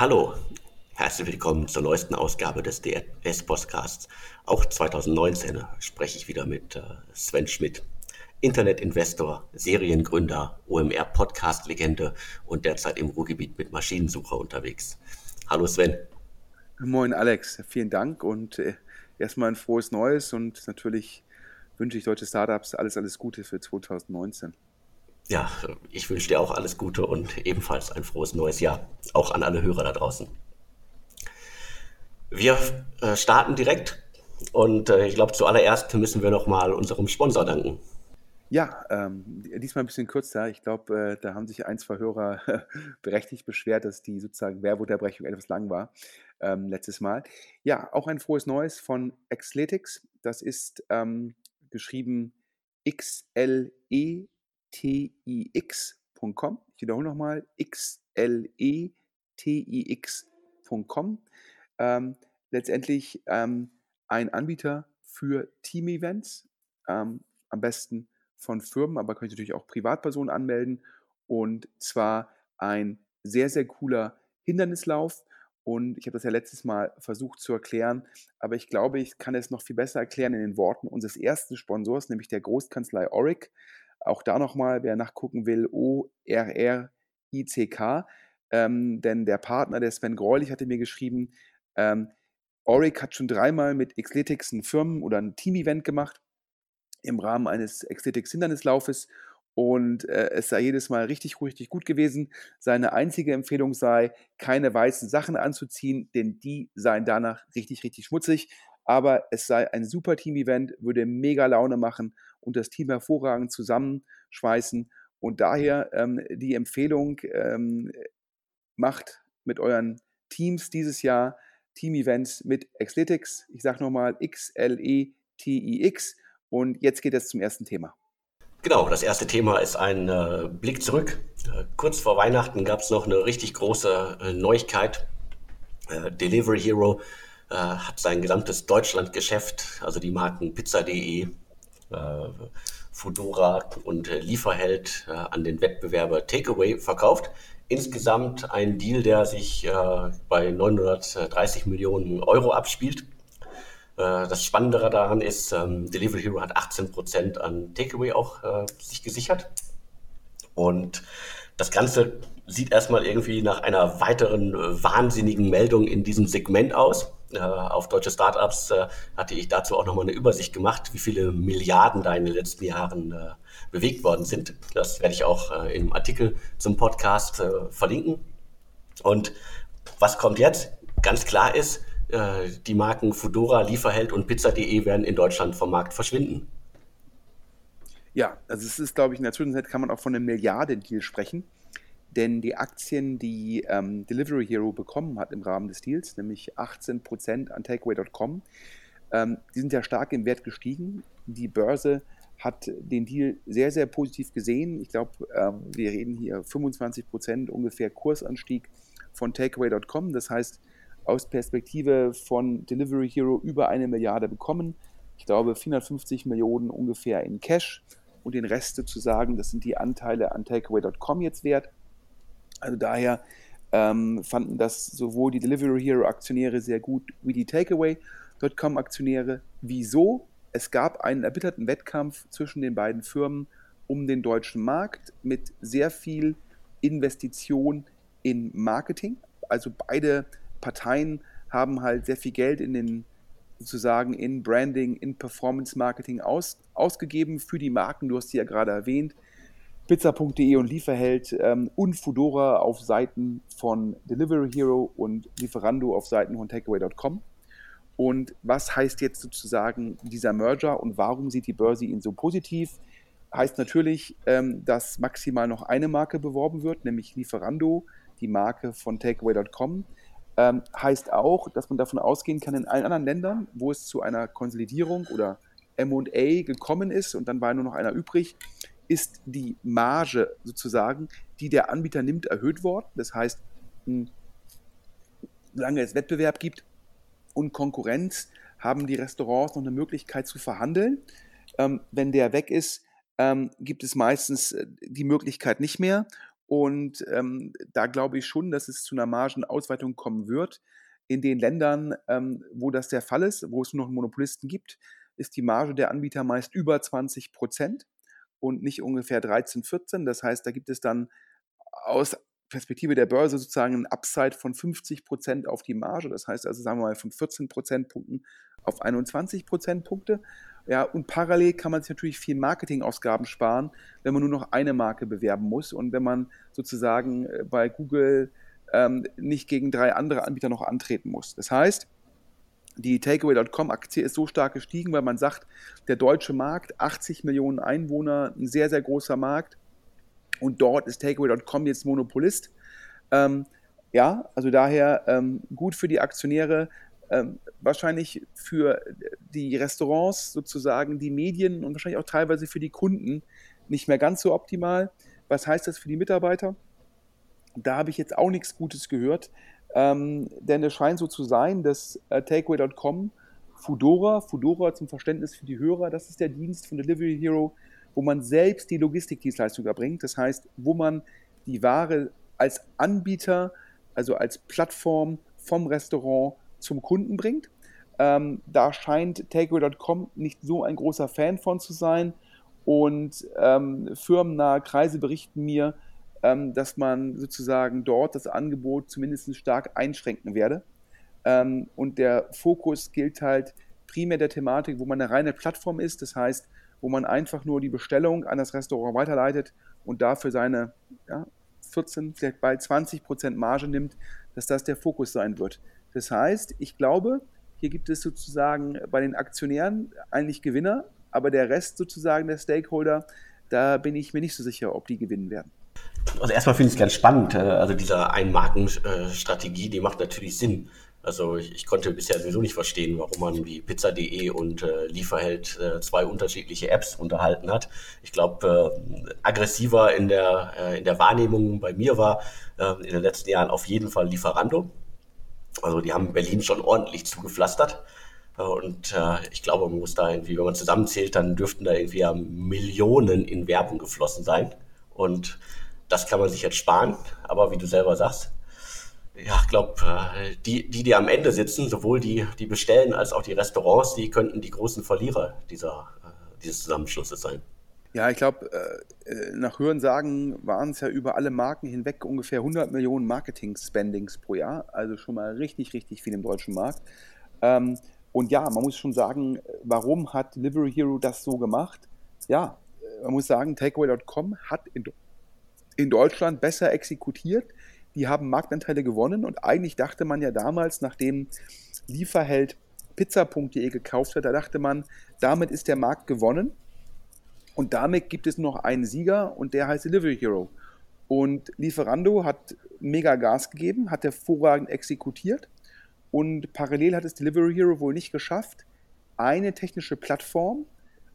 Hallo, herzlich willkommen zur neuesten Ausgabe des DS-Podcasts. Auch 2019 spreche ich wieder mit äh, Sven Schmidt, Internetinvestor, Seriengründer, OMR-Podcast-Legende und derzeit im Ruhrgebiet mit Maschinensucher unterwegs. Hallo Sven. Moin Alex, vielen Dank und äh, erstmal ein frohes Neues und natürlich wünsche ich deutsche Startups alles, alles Gute für 2019. Ja, ich wünsche dir auch alles Gute und ebenfalls ein frohes neues Jahr, auch an alle Hörer da draußen. Wir äh, starten direkt und äh, ich glaube, zuallererst müssen wir nochmal unserem Sponsor danken. Ja, ähm, diesmal ein bisschen kürzer. Ich glaube, äh, da haben sich ein, zwei Hörer berechtigt beschwert, dass die sozusagen Werbeunterbrechung etwas lang war ähm, letztes Mal. Ja, auch ein frohes Neues von Xletics. Das ist ähm, geschrieben XLE xletix.com. Ich wiederhole nochmal, xletix.com. Ähm, letztendlich ähm, ein Anbieter für Team-Events, ähm, am besten von Firmen, aber könnt ihr natürlich auch Privatpersonen anmelden. Und zwar ein sehr, sehr cooler Hindernislauf. Und ich habe das ja letztes Mal versucht zu erklären, aber ich glaube, ich kann es noch viel besser erklären in den Worten unseres ersten Sponsors, nämlich der Großkanzlei Oric. Auch da nochmal, wer nachgucken will, O-R-R-I-C-K. Ähm, denn der Partner, der Sven Greulich, hatte mir geschrieben, ähm, Oric hat schon dreimal mit Xletics ein Firmen- oder ein Team-Event gemacht im Rahmen eines Xletics-Hindernislaufes und äh, es sei jedes Mal richtig, richtig gut gewesen. Seine einzige Empfehlung sei, keine weißen Sachen anzuziehen, denn die seien danach richtig, richtig schmutzig. Aber es sei ein super Team-Event, würde mega Laune machen und das Team hervorragend zusammenschweißen. Und daher ähm, die Empfehlung, ähm, macht mit euren Teams dieses Jahr Team-Events mit Xletics. Ich sage nochmal X-L-E-T-I-X. Und jetzt geht es zum ersten Thema. Genau, das erste Thema ist ein äh, Blick zurück. Äh, kurz vor Weihnachten gab es noch eine richtig große äh, Neuigkeit. Äh, Delivery Hero äh, hat sein gesamtes Deutschlandgeschäft, also die Marken pizza.de, Fudora und äh, Lieferheld äh, an den Wettbewerber Takeaway verkauft. Insgesamt ein Deal, der sich bei 930 Millionen Euro abspielt. Das Spannendere daran ist, ähm, Delivery Hero hat 18 Prozent an Takeaway auch sich gesichert. Und das Ganze sieht erstmal irgendwie nach einer weiteren wahnsinnigen Meldung in diesem Segment aus äh, auf deutsche Startups äh, hatte ich dazu auch nochmal eine Übersicht gemacht, wie viele Milliarden da in den letzten Jahren äh, bewegt worden sind. Das werde ich auch äh, im Artikel zum Podcast äh, verlinken. Und was kommt jetzt? Ganz klar ist, äh, die Marken Fudora, Lieferheld und Pizza.de werden in Deutschland vom Markt verschwinden. Ja, also es ist, glaube ich, in der Zwischenzeit kann man auch von einem Milliarden-Deal sprechen. Denn die Aktien, die ähm, Delivery Hero bekommen hat im Rahmen des Deals, nämlich 18% an Takeaway.com, ähm, die sind ja stark im Wert gestiegen. Die Börse hat den Deal sehr, sehr positiv gesehen. Ich glaube, ähm, wir reden hier 25% ungefähr Kursanstieg von Takeaway.com. Das heißt, aus Perspektive von Delivery Hero über eine Milliarde bekommen. Ich glaube, 450 Millionen ungefähr in Cash und den Rest sozusagen, das sind die Anteile an Takeaway.com jetzt wert. Also daher ähm, fanden das sowohl die Delivery Hero Aktionäre sehr gut wie die Takeaway.com Aktionäre. Wieso? Es gab einen erbitterten Wettkampf zwischen den beiden Firmen um den deutschen Markt mit sehr viel Investition in Marketing. Also beide Parteien haben halt sehr viel Geld in den sozusagen in Branding, in Performance Marketing aus, ausgegeben für die Marken. Du hast sie ja gerade erwähnt. Pizza.de und Lieferheld ähm, und Fudora auf Seiten von Delivery Hero und Lieferando auf Seiten von Takeaway.com. Und was heißt jetzt sozusagen dieser Merger und warum sieht die Börse ihn so positiv? Heißt natürlich, ähm, dass maximal noch eine Marke beworben wird, nämlich Lieferando, die Marke von Takeaway.com. Ähm, heißt auch, dass man davon ausgehen kann, in allen anderen Ländern, wo es zu einer Konsolidierung oder MA gekommen ist und dann war nur noch einer übrig, ist die Marge sozusagen, die der Anbieter nimmt, erhöht worden. Das heißt, solange es Wettbewerb gibt und Konkurrenz, haben die Restaurants noch eine Möglichkeit zu verhandeln. Ähm, wenn der weg ist, ähm, gibt es meistens äh, die Möglichkeit nicht mehr. Und ähm, da glaube ich schon, dass es zu einer Margenausweitung kommen wird. In den Ländern, ähm, wo das der Fall ist, wo es nur noch Monopolisten gibt, ist die Marge der Anbieter meist über 20 Prozent und nicht ungefähr 13, 14. Das heißt, da gibt es dann aus Perspektive der Börse sozusagen ein Upside von 50 Prozent auf die Marge. Das heißt also, sagen wir mal, von 14 Prozentpunkten auf 21 Prozentpunkte. Ja, und parallel kann man sich natürlich viel Marketingausgaben sparen, wenn man nur noch eine Marke bewerben muss und wenn man sozusagen äh, bei Google ähm, nicht gegen drei andere Anbieter noch antreten muss. Das heißt, die Takeaway.com-Aktie ist so stark gestiegen, weil man sagt, der deutsche Markt, 80 Millionen Einwohner, ein sehr, sehr großer Markt. Und dort ist Takeaway.com jetzt Monopolist. Ähm, ja, also daher ähm, gut für die Aktionäre, ähm, wahrscheinlich für die Restaurants sozusagen, die Medien und wahrscheinlich auch teilweise für die Kunden nicht mehr ganz so optimal. Was heißt das für die Mitarbeiter? Da habe ich jetzt auch nichts Gutes gehört, ähm, denn es scheint so zu sein, dass äh, Takeaway.com Fudora, Fudora zum Verständnis für die Hörer, das ist der Dienst von Delivery Hero, wo man selbst die Logistikdienstleistung erbringt. Das heißt, wo man die Ware als Anbieter, also als Plattform vom Restaurant zum Kunden bringt. Ähm, da scheint Takeaway.com nicht so ein großer Fan von zu sein. Und ähm, firmennahe Kreise berichten mir, ähm, dass man sozusagen dort das Angebot zumindest stark einschränken werde. Ähm, und der Fokus gilt halt primär der Thematik, wo man eine reine Plattform ist, das heißt, wo man einfach nur die Bestellung an das Restaurant weiterleitet und dafür seine ja, 14, vielleicht bald 20 Prozent Marge nimmt, dass das der Fokus sein wird. Das heißt, ich glaube, hier gibt es sozusagen bei den Aktionären eigentlich Gewinner, aber der Rest sozusagen der Stakeholder, da bin ich mir nicht so sicher, ob die gewinnen werden. Also erstmal finde ich es ganz spannend. Äh, also diese Einmarkenstrategie, die macht natürlich Sinn. Also ich, ich, konnte bisher sowieso nicht verstehen, warum man wie Pizza.de und äh, Lieferheld äh, zwei unterschiedliche Apps unterhalten hat. Ich glaube, äh, aggressiver in der, äh, in der Wahrnehmung bei mir war äh, in den letzten Jahren auf jeden Fall Lieferando. Also die haben Berlin schon ordentlich zugepflastert. Und äh, ich glaube, man muss da irgendwie, wenn man zusammenzählt, dann dürften da irgendwie ja Millionen in Werbung geflossen sein. Und das kann man sich jetzt sparen. Aber wie du selber sagst, ja, ich glaube, äh, die, die, die am Ende sitzen, sowohl die, die bestellen als auch die Restaurants, die könnten die großen Verlierer dieser, äh, dieses Zusammenschlusses sein. Ja, ich glaube, äh, nach Hörensagen waren es ja über alle Marken hinweg ungefähr 100 Millionen Marketing-Spendings pro Jahr. Also schon mal richtig, richtig viel im deutschen Markt. Ähm, und ja, man muss schon sagen, warum hat Delivery Hero das so gemacht? Ja, man muss sagen, Takeaway.com hat in, in Deutschland besser exekutiert die haben Marktanteile gewonnen und eigentlich dachte man ja damals, nachdem Lieferheld pizza.de gekauft hat, da dachte man, damit ist der Markt gewonnen und damit gibt es noch einen Sieger und der heißt Delivery Hero. Und Lieferando hat mega Gas gegeben, hat hervorragend exekutiert und parallel hat es Delivery Hero wohl nicht geschafft, eine technische Plattform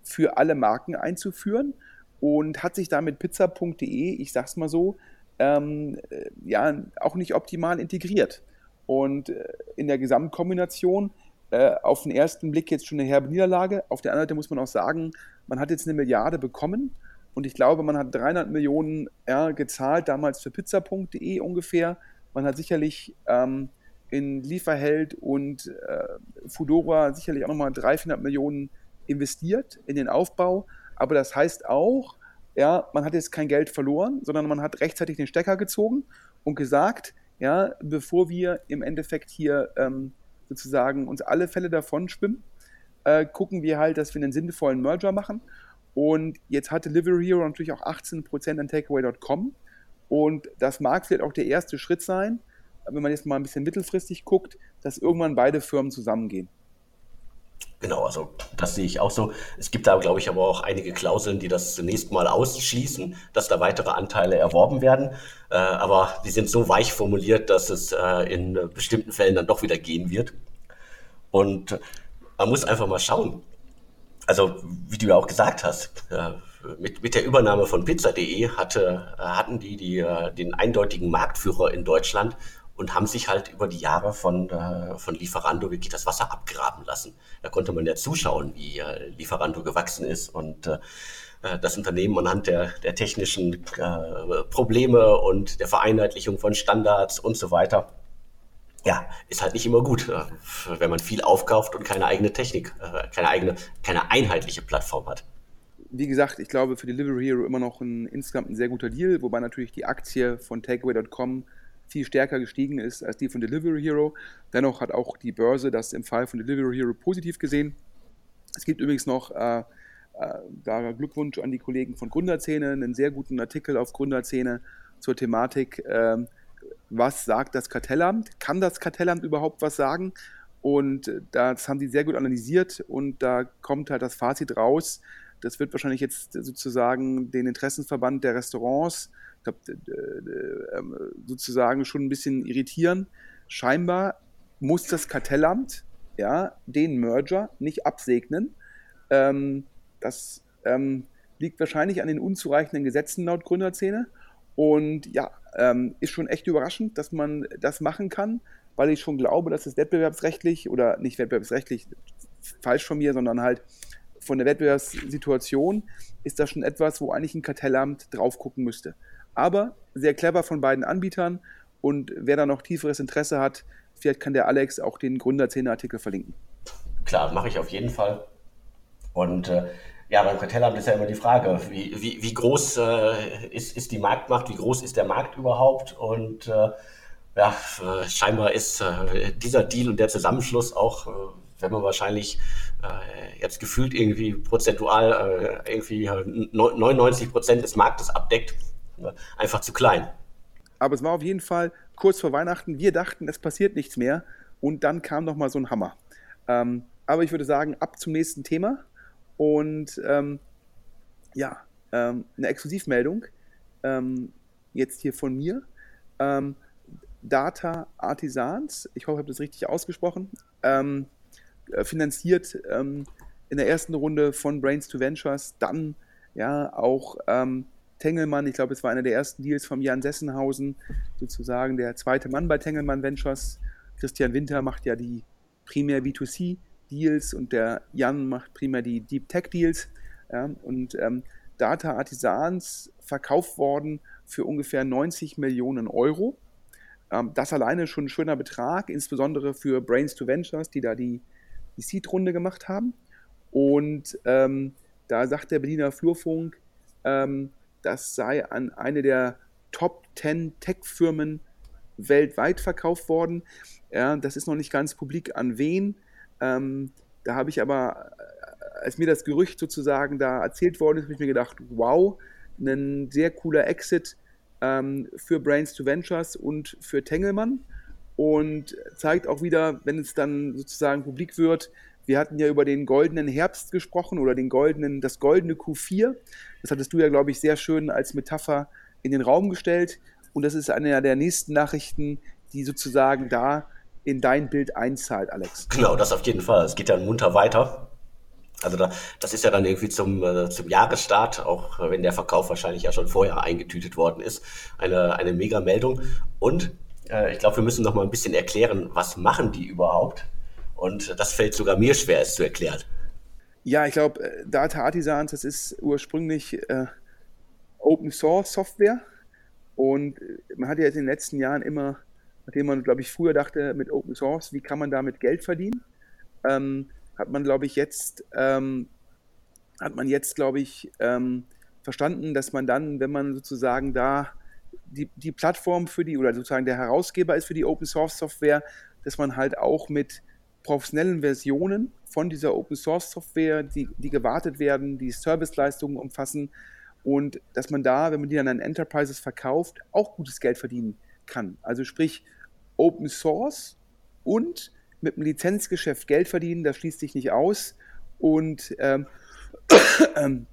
für alle Marken einzuführen und hat sich damit pizza.de, ich sag's mal so, ähm, äh, ja, auch nicht optimal integriert. Und äh, in der Gesamtkombination äh, auf den ersten Blick jetzt schon eine herbe Niederlage. Auf der anderen Seite muss man auch sagen, man hat jetzt eine Milliarde bekommen und ich glaube, man hat 300 Millionen ja, gezahlt, damals für pizza.de ungefähr. Man hat sicherlich ähm, in Lieferheld und äh, Fudora sicherlich auch nochmal 300, 400 Millionen investiert in den Aufbau. Aber das heißt auch, ja, man hat jetzt kein Geld verloren, sondern man hat rechtzeitig den Stecker gezogen und gesagt, ja, bevor wir im Endeffekt hier ähm, sozusagen uns alle Fälle davon schwimmen, äh, gucken wir halt, dass wir einen sinnvollen Merger machen. Und jetzt hat Delivery Hero natürlich auch 18% an Takeaway.com. Und das mag vielleicht auch der erste Schritt sein, wenn man jetzt mal ein bisschen mittelfristig guckt, dass irgendwann beide Firmen zusammengehen. Genau, also das sehe ich auch so. Es gibt da, glaube ich, aber auch einige Klauseln, die das zunächst mal ausschließen, dass da weitere Anteile erworben werden. Äh, aber die sind so weich formuliert, dass es äh, in bestimmten Fällen dann doch wieder gehen wird. Und man muss einfach mal schauen. Also, wie du ja auch gesagt hast, äh, mit, mit der Übernahme von pizza.de hatte, hatten die, die äh, den eindeutigen Marktführer in Deutschland und haben sich halt über die Jahre von, äh, von Lieferando wirklich das Wasser abgraben lassen. Da konnte man ja zuschauen, wie äh, Lieferando gewachsen ist und äh, äh, das Unternehmen anhand der, der technischen äh, Probleme und der Vereinheitlichung von Standards und so weiter. Ja, ist halt nicht immer gut, äh, wenn man viel aufkauft und keine eigene Technik, äh, keine eigene, keine einheitliche Plattform hat wie gesagt, ich glaube für Delivery Hero immer noch ein insgesamt ein sehr guter Deal, wobei natürlich die Aktie von Takeaway.com viel stärker gestiegen ist als die von Delivery Hero. Dennoch hat auch die Börse das im Fall von Delivery Hero positiv gesehen. Es gibt übrigens noch, äh, äh, da Glückwunsch an die Kollegen von Gründerzähne, einen sehr guten Artikel auf Gründerzähne zur Thematik, äh, was sagt das Kartellamt? Kann das Kartellamt überhaupt was sagen? Und das haben die sehr gut analysiert und da kommt halt das Fazit raus. Das wird wahrscheinlich jetzt sozusagen den Interessenverband der Restaurants glaub, ähm, sozusagen schon ein bisschen irritieren. Scheinbar muss das Kartellamt ja, den Merger nicht absegnen. Ähm, das ähm, liegt wahrscheinlich an den unzureichenden Gesetzen laut Gründerzähne. Und ja, ähm, ist schon echt überraschend, dass man das machen kann, weil ich schon glaube, dass es wettbewerbsrechtlich oder nicht wettbewerbsrechtlich falsch von mir, sondern halt von der Wettbewerbssituation ist das schon etwas, wo eigentlich ein Kartellamt drauf gucken müsste. Aber sehr clever von beiden Anbietern und wer da noch tieferes Interesse hat, vielleicht kann der Alex auch den Gründerzähne-Artikel verlinken. Klar, mache ich auf jeden Fall. Und äh, ja, beim Kartellamt ist ja immer die Frage, wie, wie, wie groß äh, ist, ist die Marktmacht, wie groß ist der Markt überhaupt? Und äh, ja, äh, scheinbar ist äh, dieser Deal und der Zusammenschluss auch, äh, wenn man wahrscheinlich jetzt gefühlt irgendwie prozentual irgendwie 99 Prozent des Marktes abdeckt, einfach zu klein. Aber es war auf jeden Fall kurz vor Weihnachten. Wir dachten, es passiert nichts mehr. Und dann kam noch mal so ein Hammer. Ähm, aber ich würde sagen, ab zum nächsten Thema. Und ähm, ja, ähm, eine Exklusivmeldung. Ähm, jetzt hier von mir. Ähm, Data Artisans, ich hoffe, ich habe das richtig ausgesprochen, ähm, äh, finanziert in der ersten Runde von Brains to Ventures, dann ja auch Tengelmann, ich glaube, es war einer der ersten Deals von Jan Sessenhausen, sozusagen der zweite Mann bei Tengelmann Ventures. Christian Winter macht ja die primär B2C-Deals und der Jan macht primär die Deep Tech-Deals. Ja, und ähm, Data Artisans verkauft worden für ungefähr 90 Millionen Euro. Ähm, das alleine schon ein schöner Betrag, insbesondere für Brains to Ventures, die da die, die Seed-Runde gemacht haben. Und ähm, da sagt der Berliner Flurfunk, ähm, das sei an eine der Top 10 Tech-Firmen weltweit verkauft worden. Ja, das ist noch nicht ganz publik an wen. Ähm, da habe ich aber, äh, als mir das Gerücht sozusagen da erzählt worden ist, habe ich mir gedacht, wow, ein sehr cooler Exit ähm, für Brains to Ventures und für Tengelmann und zeigt auch wieder, wenn es dann sozusagen publik wird, wir hatten ja über den goldenen Herbst gesprochen oder den goldenen, das goldene Q4. Das hattest du ja, glaube ich, sehr schön als Metapher in den Raum gestellt. Und das ist eine der nächsten Nachrichten, die sozusagen da in dein Bild einzahlt, Alex. Genau, das auf jeden Fall. Es geht dann munter weiter. Also da, das ist ja dann irgendwie zum, äh, zum Jahresstart, auch wenn der Verkauf wahrscheinlich ja schon vorher eingetütet worden ist, eine, eine Mega-Meldung. Und äh, ich glaube, wir müssen noch mal ein bisschen erklären, was machen die überhaupt? Und das fällt sogar mir schwer, es zu erklären. Ja, ich glaube, äh, Data Artisans, das ist ursprünglich äh, Open Source Software. Und äh, man hat ja jetzt in den letzten Jahren immer, nachdem man, glaube ich, früher dachte, mit Open Source, wie kann man damit Geld verdienen, ähm, hat man, glaube ich, jetzt, ähm, hat man jetzt, glaube ich, ähm, verstanden, dass man dann, wenn man sozusagen da die, die Plattform für die, oder sozusagen der Herausgeber ist für die Open Source Software, dass man halt auch mit professionellen Versionen von dieser Open Source Software, die, die gewartet werden, die Serviceleistungen umfassen und dass man da, wenn man die dann an Enterprises verkauft, auch gutes Geld verdienen kann. Also sprich Open Source und mit dem Lizenzgeschäft Geld verdienen, das schließt sich nicht aus. Und ähm,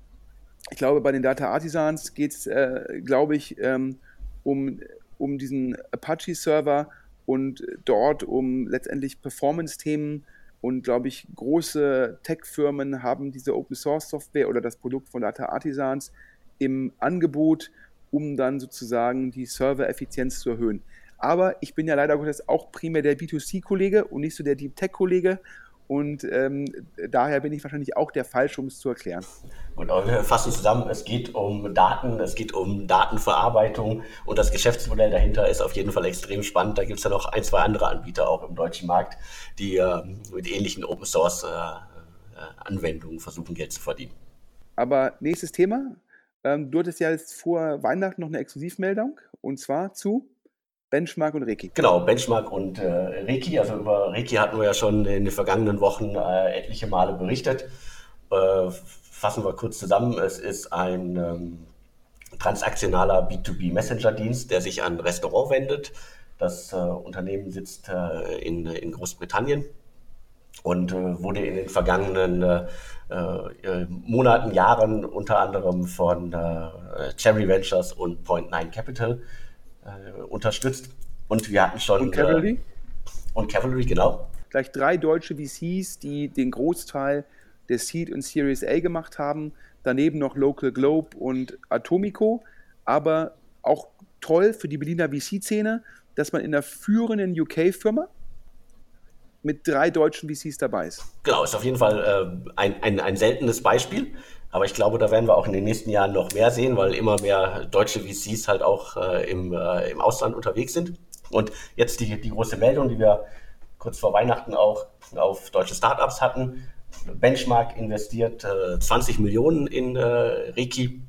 ich glaube, bei den Data Artisans geht es, äh, glaube ich, ähm, um, um diesen Apache-Server und dort um letztendlich Performance-Themen und glaube ich, große Tech-Firmen haben diese Open-Source-Software oder das Produkt von Data Artisans im Angebot, um dann sozusagen die Server-Effizienz zu erhöhen. Aber ich bin ja leider Gottes auch primär der B2C-Kollege und nicht so der Deep Tech-Kollege. Und ähm, daher bin ich wahrscheinlich auch der Falsche, um es zu erklären. Und wir fassen zusammen, es geht um Daten, es geht um Datenverarbeitung und das Geschäftsmodell dahinter ist auf jeden Fall extrem spannend. Da gibt es ja noch ein, zwei andere Anbieter auch im deutschen Markt, die äh, mit ähnlichen Open Source äh, äh, Anwendungen versuchen, Geld zu verdienen. Aber nächstes Thema. Ähm, du hattest ja jetzt vor Weihnachten noch eine Exklusivmeldung und zwar zu Benchmark und Reiki. Genau, Benchmark und äh, Reiki. Also über Reiki hatten wir ja schon in den vergangenen Wochen äh, etliche Male berichtet. Äh, fassen wir kurz zusammen. Es ist ein ähm, transaktionaler B2B Messenger-Dienst, der sich an Restaurant wendet. Das äh, Unternehmen sitzt äh, in, in Großbritannien und äh, wurde in den vergangenen Monaten, Jahren unter anderem von Cherry Ventures und Point Nine Capital äh, unterstützt. Und wir hatten schon. Und Cavalry? Äh, und Cavalry, genau. Gleich drei deutsche VCs, die den Großteil der Seed und Series A gemacht haben. Daneben noch Local Globe und Atomico. Aber auch toll für die Berliner VC-Szene, dass man in der führenden UK-Firma mit drei deutschen VCs dabei ist. Genau, ist auf jeden Fall äh, ein, ein, ein seltenes Beispiel. Aber ich glaube, da werden wir auch in den nächsten Jahren noch mehr sehen, weil immer mehr deutsche VCs halt auch äh, im, äh, im Ausland unterwegs sind. Und jetzt die, die große Meldung, die wir kurz vor Weihnachten auch auf deutsche Startups hatten. Benchmark investiert äh, 20 Millionen in äh, Reiki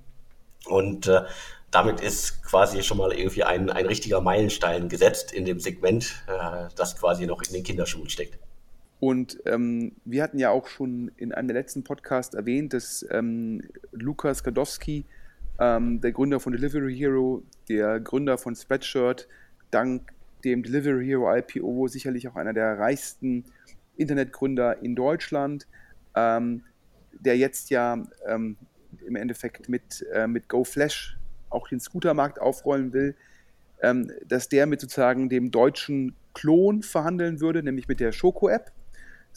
und äh, damit ist quasi schon mal irgendwie ein, ein richtiger Meilenstein gesetzt in dem Segment, äh, das quasi noch in den Kinderschuhen steckt. Und ähm, wir hatten ja auch schon in einem der letzten Podcasts erwähnt, dass ähm, Lukas Gadowski, ähm, der Gründer von Delivery Hero, der Gründer von Spreadshirt, dank dem Delivery Hero IPO sicherlich auch einer der reichsten Internetgründer in Deutschland, ähm, der jetzt ja ähm, im Endeffekt mit, äh, mit GoFlash auch den Scootermarkt aufrollen will, ähm, dass der mit sozusagen dem deutschen Klon verhandeln würde, nämlich mit der Schoko-App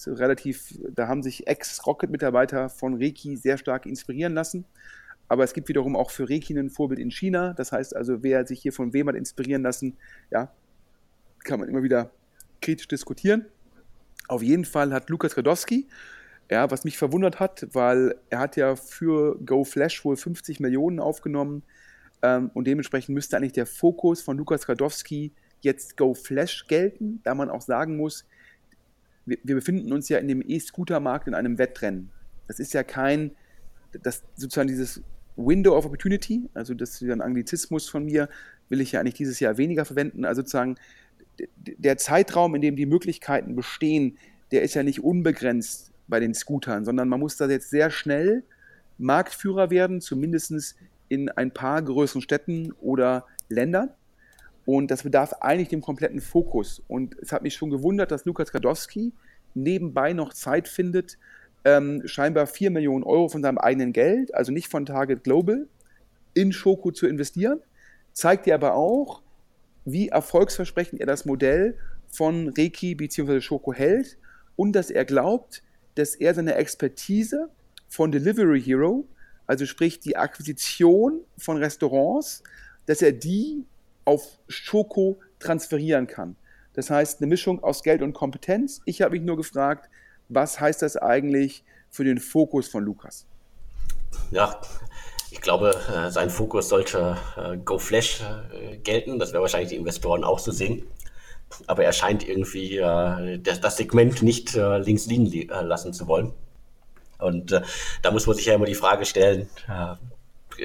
relativ, da haben sich Ex-Rocket-Mitarbeiter von Reiki sehr stark inspirieren lassen. Aber es gibt wiederum auch für Reiki ein Vorbild in China. Das heißt also, wer sich hier von wem hat inspirieren lassen, ja, kann man immer wieder kritisch diskutieren. Auf jeden Fall hat Lukas Radowski, ja, was mich verwundert hat, weil er hat ja für GoFlash wohl 50 Millionen aufgenommen ähm, und dementsprechend müsste eigentlich der Fokus von Lukas Radowski jetzt GoFlash gelten, da man auch sagen muss, wir, wir befinden uns ja in dem E-Scooter-Markt in einem Wettrennen. Das ist ja kein, das sozusagen dieses Window of Opportunity, also das ist ein Anglizismus von mir, will ich ja eigentlich dieses Jahr weniger verwenden. Also sozusagen der Zeitraum, in dem die Möglichkeiten bestehen, der ist ja nicht unbegrenzt bei den Scootern, sondern man muss da jetzt sehr schnell Marktführer werden, zumindest in ein paar größeren Städten oder Ländern. Und das bedarf eigentlich dem kompletten Fokus. Und es hat mich schon gewundert, dass Lukas Gadowski nebenbei noch Zeit findet, ähm, scheinbar 4 Millionen Euro von seinem eigenen Geld, also nicht von Target Global, in Schoko zu investieren. Zeigt dir aber auch, wie erfolgsversprechend er das Modell von Reiki bzw. Schoko hält und dass er glaubt, dass er seine Expertise von Delivery Hero, also sprich die Akquisition von Restaurants, dass er die auf Schoko transferieren kann. Das heißt, eine Mischung aus Geld und Kompetenz. Ich habe mich nur gefragt, was heißt das eigentlich für den Fokus von Lukas? Ja, ich glaube, äh, sein Fokus sollte äh, GoFlash äh, gelten. Das wäre wahrscheinlich die Investoren auch so sehen. Aber er scheint irgendwie das Segment nicht links liegen lassen zu wollen. Und da muss man sich ja immer die Frage stellen,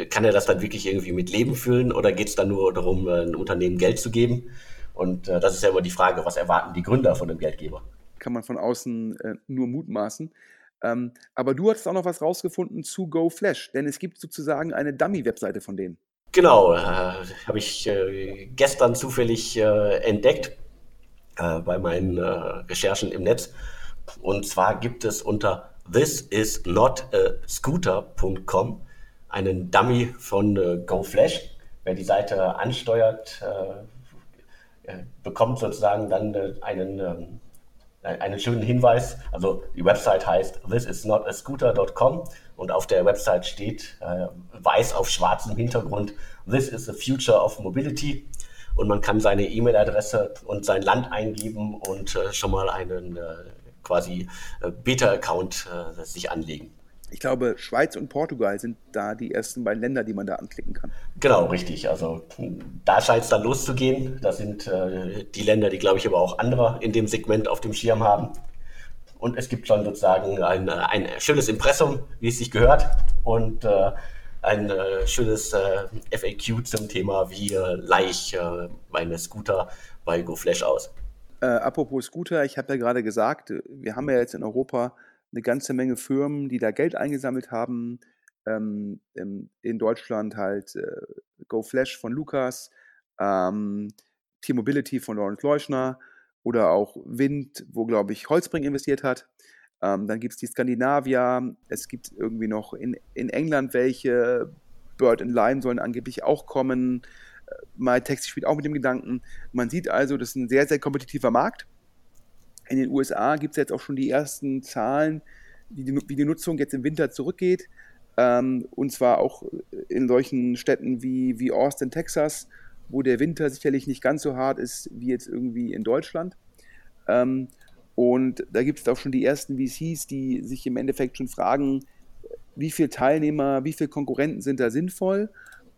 kann er das dann wirklich irgendwie mit Leben füllen oder geht es dann nur darum, äh, ein Unternehmen Geld zu geben? Und äh, das ist ja immer die Frage, was erwarten die Gründer von dem Geldgeber? Kann man von außen äh, nur mutmaßen. Ähm, aber du hattest auch noch was rausgefunden zu GoFlash, denn es gibt sozusagen eine Dummy-Webseite von denen. Genau, äh, habe ich äh, gestern zufällig äh, entdeckt bei meinen Recherchen im Netz. Und zwar gibt es unter thisisnotascooter.com einen Dummy von äh, GoFlash. Wer die Seite ansteuert, äh, äh bekommt sozusagen dann äh, einen, ähm, einen schönen Hinweis. Also die Website heißt thisisnotascooter.com und auf der Website steht äh, weiß auf schwarzem Hintergrund This is the future of mobility und man kann seine E-Mail-Adresse und sein Land eingeben und äh, schon mal einen quasi Beta-Account sich anlegen. Ich glaube, Schweiz und Portugal sind da die ersten beiden Länder, die man da anklicken kann. Genau, richtig. Also da scheint es dann loszugehen. Das sind äh, die Länder, die, glaube ich, aber auch andere in dem Segment auf dem Schirm haben. Und es gibt schon sozusagen ein, ein schönes Impressum, wie es sich gehört. Und äh, ein äh, schönes äh, FAQ zum Thema, wie äh, leih äh, meine Scooter bei GoFlash aus. Äh, apropos Scooter, ich habe ja gerade gesagt, wir haben ja jetzt in Europa eine ganze Menge Firmen, die da Geld eingesammelt haben. Ähm, in Deutschland halt äh, GoFlash von Lukas, ähm, T-Mobility von Lawrence Leuschner oder auch Wind, wo, glaube ich, Holzbring investiert hat. Ähm, dann gibt es die Skandinavier, es gibt irgendwie noch in, in England welche, Bird and Lime sollen angeblich auch kommen. Äh, MyTaxi spielt auch mit dem Gedanken. Man sieht also, das ist ein sehr, sehr kompetitiver Markt. In den USA gibt es jetzt auch schon die ersten Zahlen, wie die, wie die Nutzung jetzt im Winter zurückgeht. Ähm, und zwar auch in solchen Städten wie, wie Austin, Texas, wo der Winter sicherlich nicht ganz so hart ist wie jetzt irgendwie in Deutschland. Ähm, und da gibt es auch schon die ersten VCs, die sich im Endeffekt schon fragen, wie viele Teilnehmer, wie viele Konkurrenten sind da sinnvoll.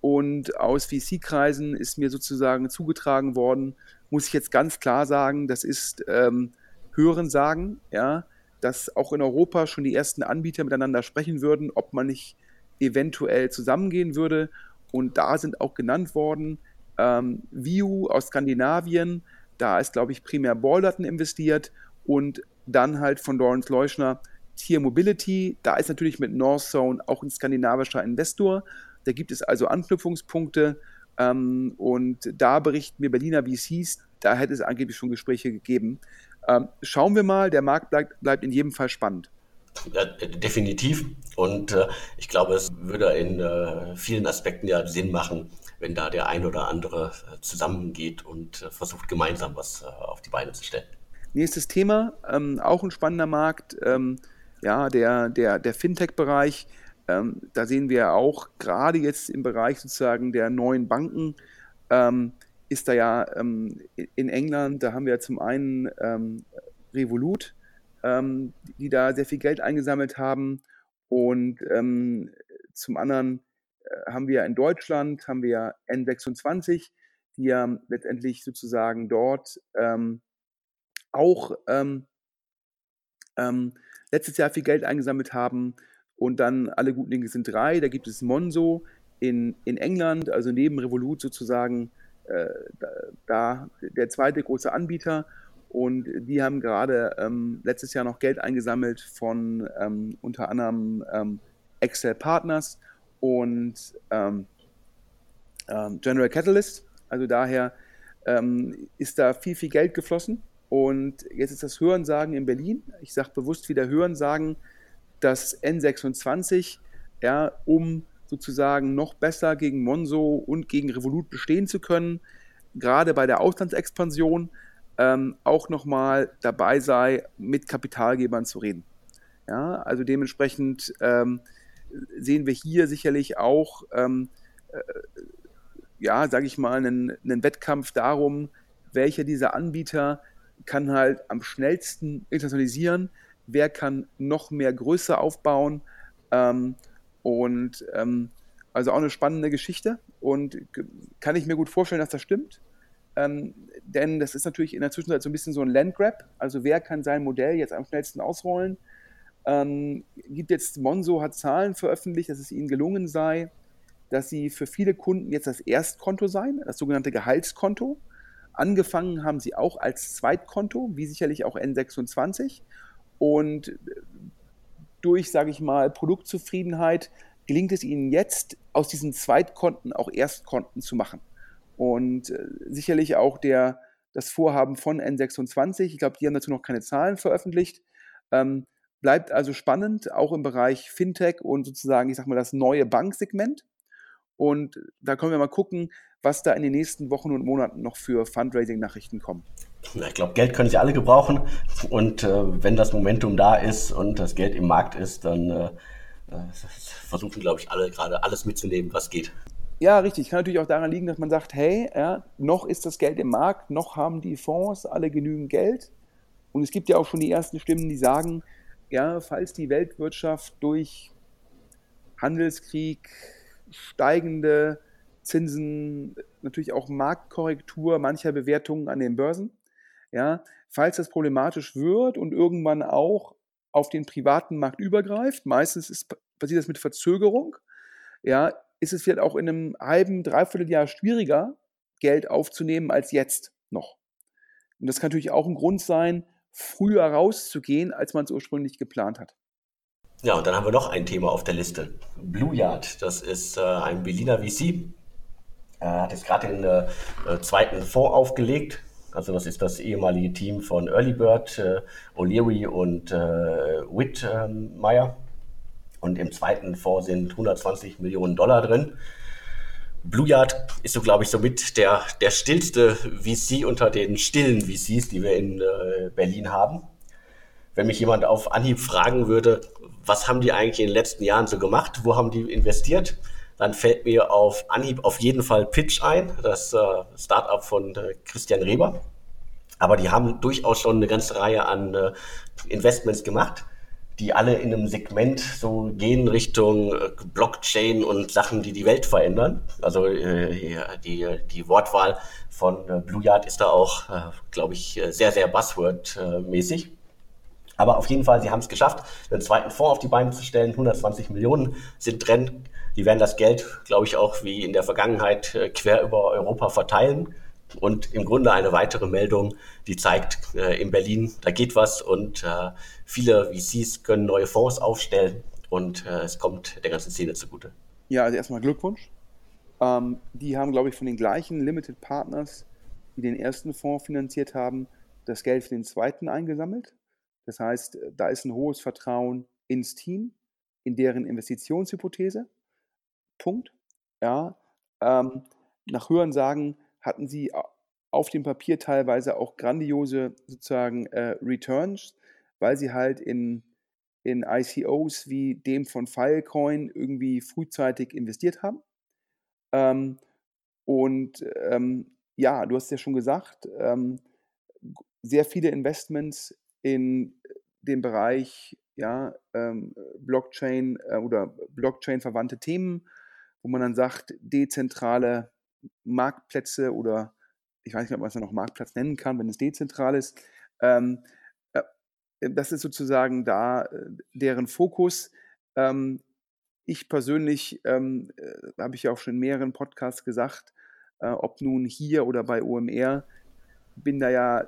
Und aus VC-Kreisen ist mir sozusagen zugetragen worden, muss ich jetzt ganz klar sagen, das ist ähm, Hören sagen, ja, dass auch in Europa schon die ersten Anbieter miteinander sprechen würden, ob man nicht eventuell zusammengehen würde. Und da sind auch genannt worden ähm, Viu aus Skandinavien, da ist, glaube ich, primär Balderton investiert und dann halt von Lawrence Leuschner Tier Mobility. Da ist natürlich mit Northzone auch ein skandinavischer Investor. Da gibt es also Anknüpfungspunkte. Ähm, und da berichten mir Berliner VCs, da hätte es angeblich schon Gespräche gegeben. Ähm, schauen wir mal, der Markt bleibt, bleibt in jedem Fall spannend. Ja, definitiv. Und äh, ich glaube, es würde in äh, vielen Aspekten ja Sinn machen, wenn da der ein oder andere äh, zusammengeht und äh, versucht, gemeinsam was äh, auf die Beine zu stellen. Nächstes Thema, ähm, auch ein spannender Markt, ähm, ja, der, der, der Fintech-Bereich. Ähm, da sehen wir auch gerade jetzt im Bereich sozusagen der neuen Banken, ähm, ist da ja ähm, in England, da haben wir zum einen ähm, Revolut, ähm, die da sehr viel Geld eingesammelt haben. Und ähm, zum anderen äh, haben wir in Deutschland, haben wir N26, die ja letztendlich sozusagen dort ähm, auch ähm, letztes Jahr viel Geld eingesammelt haben. Und dann alle guten Dinge sind drei. Da gibt es Monzo in, in England, also neben Revolut sozusagen da der zweite große Anbieter und die haben gerade ähm, letztes Jahr noch Geld eingesammelt von ähm, unter anderem ähm, Excel Partners und ähm, ähm, General Catalyst. Also daher ähm, ist da viel, viel Geld geflossen. Und jetzt ist das Hörensagen in Berlin. Ich sage bewusst wieder Hörensagen, dass N26, ja, um sozusagen noch besser gegen Monzo und gegen Revolut bestehen zu können, gerade bei der Auslandsexpansion ähm, auch nochmal dabei sei, mit Kapitalgebern zu reden. Ja, also dementsprechend ähm, sehen wir hier sicherlich auch, ähm, äh, ja, sage ich mal, einen, einen, Wettkampf darum, welcher dieser Anbieter kann halt am schnellsten internationalisieren, wer kann noch mehr Größe aufbauen ähm, und ähm, also auch eine spannende Geschichte und kann ich mir gut vorstellen, dass das stimmt. Ähm, denn das ist natürlich in der Zwischenzeit so ein bisschen so ein Landgrab. Also wer kann sein Modell jetzt am schnellsten ausrollen? Ähm, gibt jetzt, Monzo hat Zahlen veröffentlicht, dass es ihnen gelungen sei, dass sie für viele Kunden jetzt das Erstkonto seien, das sogenannte Gehaltskonto. Angefangen haben sie auch als Zweitkonto, wie sicherlich auch N26. Und durch, sage ich mal, Produktzufriedenheit gelingt es ihnen jetzt, aus diesen Zweitkonten auch Erstkonten zu machen. Und äh, sicherlich auch der, das Vorhaben von N26, ich glaube, die haben dazu noch keine Zahlen veröffentlicht, ähm, bleibt also spannend, auch im Bereich Fintech und sozusagen, ich sage mal, das neue Banksegment. Und da können wir mal gucken, was da in den nächsten Wochen und Monaten noch für Fundraising-Nachrichten kommen. Ich glaube, Geld können sie alle gebrauchen. Und äh, wenn das Momentum da ist und das Geld im Markt ist, dann äh, äh versuchen, glaube ich, alle gerade alles mitzunehmen, was geht. Ja, richtig. Kann natürlich auch daran liegen, dass man sagt, hey, ja, noch ist das Geld im Markt, noch haben die Fonds alle genügend Geld. Und es gibt ja auch schon die ersten Stimmen, die sagen, ja, falls die Weltwirtschaft durch Handelskrieg, steigende Zinsen, natürlich auch Marktkorrektur mancher Bewertungen an den Börsen, ja, falls das problematisch wird und irgendwann auch auf den privaten Markt übergreift, meistens ist, passiert das mit Verzögerung, ja, ist es vielleicht auch in einem halben, dreiviertel Jahr schwieriger, Geld aufzunehmen als jetzt noch. Und das kann natürlich auch ein Grund sein, früher rauszugehen, als man es ursprünglich geplant hat. Ja, und dann haben wir noch ein Thema auf der Liste. Blue Yard, das ist äh, ein Berliner VC. Er hat jetzt gerade den äh, zweiten Fonds aufgelegt. Also das ist das ehemalige Team von Early Bird, äh, O'Leary und äh, Whitmire. Und im zweiten Fonds sind 120 Millionen Dollar drin. Blue Yard ist so, glaube ich, somit der, der stillste VC unter den stillen VCs, die wir in äh, Berlin haben. Wenn mich jemand auf Anhieb fragen würde, was haben die eigentlich in den letzten Jahren so gemacht, wo haben die investiert, dann fällt mir auf Anhieb auf jeden Fall Pitch ein, das äh, Startup von äh, Christian Reber. Aber die haben durchaus schon eine ganze Reihe an äh, Investments gemacht die alle in einem Segment so gehen Richtung äh, Blockchain und Sachen, die die Welt verändern. Also äh, die, die Wortwahl von äh, Blue Yard ist da auch, glaube ich, sehr, sehr Buzzword-mäßig. Aber auf jeden Fall, sie haben es geschafft, einen zweiten Fonds auf die Beine zu stellen. 120 Millionen sind drin. Die werden das Geld, glaube ich, auch wie in der Vergangenheit quer über Europa verteilen und im Grunde eine weitere Meldung, die zeigt, äh, in Berlin, da geht was und äh, viele VCs können neue Fonds aufstellen und äh, es kommt der ganzen Szene zugute. Ja, also erstmal Glückwunsch. Ähm, die haben, glaube ich, von den gleichen Limited Partners, die den ersten Fonds finanziert haben, das Geld für den zweiten eingesammelt. Das heißt, da ist ein hohes Vertrauen ins Team, in deren Investitionshypothese. Punkt. Ja, ähm, nach Hörensagen hatten sie auf dem Papier teilweise auch grandiose sozusagen äh, Returns, weil sie halt in, in ICOs wie dem von Filecoin irgendwie frühzeitig investiert haben. Ähm, und ähm, ja, du hast ja schon gesagt, ähm, sehr viele Investments in dem Bereich ja, ähm, Blockchain äh, oder Blockchain-verwandte Themen, wo man dann sagt, dezentrale Marktplätze oder ich weiß nicht, ob man es noch Marktplatz nennen kann, wenn es dezentral ist. Ähm, äh, das ist sozusagen da äh, deren Fokus. Ähm, ich persönlich, ähm, äh, habe ich ja auch schon in mehreren Podcasts gesagt, äh, ob nun hier oder bei OMR, bin da ja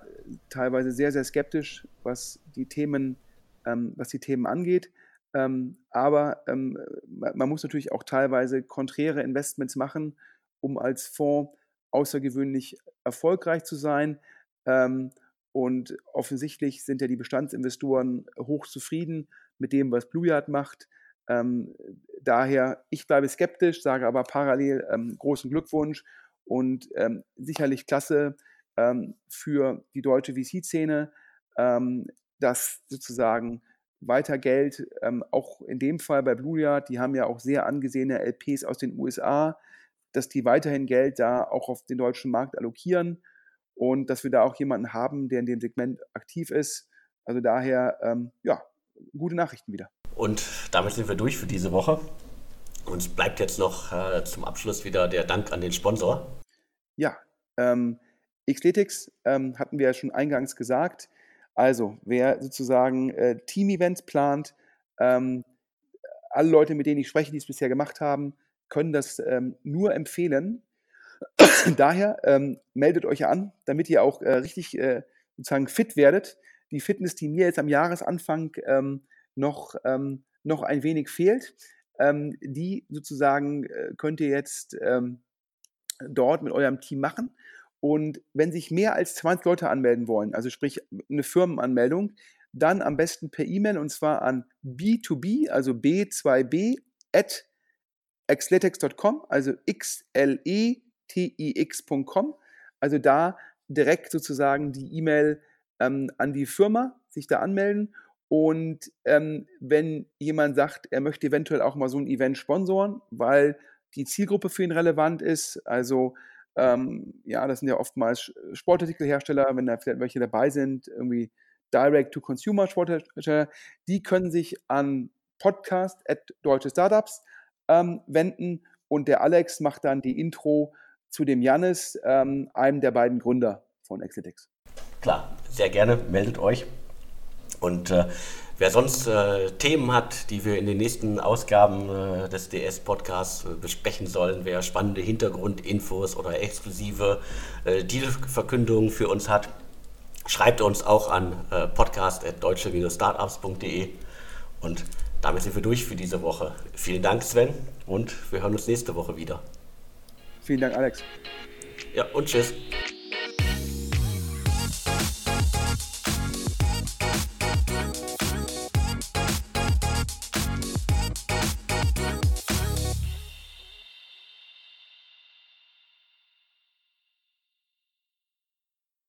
teilweise sehr, sehr skeptisch, was die Themen, ähm, was die Themen angeht. Ähm, aber ähm, man muss natürlich auch teilweise konträre Investments machen um als Fonds außergewöhnlich erfolgreich zu sein. Ähm, und offensichtlich sind ja die Bestandsinvestoren hochzufrieden mit dem, was Blue Yard macht. Ähm, daher, ich bleibe skeptisch, sage aber parallel ähm, großen Glückwunsch und ähm, sicherlich klasse für die deutsche VC-Szene, dass sozusagen weiter Geld, ähm, auch in dem Fall bei Blue Yard, die haben ja auch sehr angesehene LPs aus den USA, dass die weiterhin Geld da auch auf den deutschen Markt allokieren und dass wir da auch jemanden haben, der in dem Segment aktiv ist. Also daher, ähm, ja, gute Nachrichten wieder. Und damit sind wir durch für diese Woche. Uns bleibt jetzt noch äh, zum Abschluss wieder der Dank an den Sponsor. Ja, ähm, Xletics ähm, hatten wir ja schon eingangs gesagt. Also, wer sozusagen äh, Team-Events plant, ähm, alle Leute, mit denen ich spreche, die es bisher gemacht haben, können das ähm, nur empfehlen. Daher ähm, meldet euch an, damit ihr auch äh, richtig äh, sozusagen fit werdet. Die Fitness, die mir jetzt am Jahresanfang ähm, noch, ähm, noch ein wenig fehlt, ähm, die sozusagen äh, könnt ihr jetzt dort mit eurem Team machen. Und wenn sich mehr als 20 Leute anmelden wollen, also sprich eine Firmenanmeldung, dann am besten per E-Mail und zwar an b2b, also b2b at xletex.com, also x-l-e-t-i-x.com, also da direkt sozusagen die E-Mail ähm, an die Firma, sich da anmelden. Und ähm, wenn jemand sagt, er möchte eventuell auch mal so ein Event sponsoren, weil die Zielgruppe für ihn relevant ist, also ähm, ja, das sind ja oftmals Sportartikelhersteller, wenn da vielleicht welche dabei sind, irgendwie Direct-to-Consumer-Storyteller, die können sich an podcast at deutsche Startups ähm, wenden und der Alex macht dann die Intro zu dem Jannis, ähm, einem der beiden Gründer von Exelix. Klar, sehr gerne, meldet euch. Und äh, wer sonst äh, Themen hat, die wir in den nächsten Ausgaben äh, des DS-Podcasts äh, besprechen sollen, wer spannende Hintergrundinfos oder exklusive äh, Dealverkündungen für uns hat, schreibt uns auch an äh, podcast.deutsche-startups.de und damit sind wir durch für diese Woche. Vielen Dank, Sven, und wir hören uns nächste Woche wieder. Vielen Dank, Alex. Ja, und tschüss.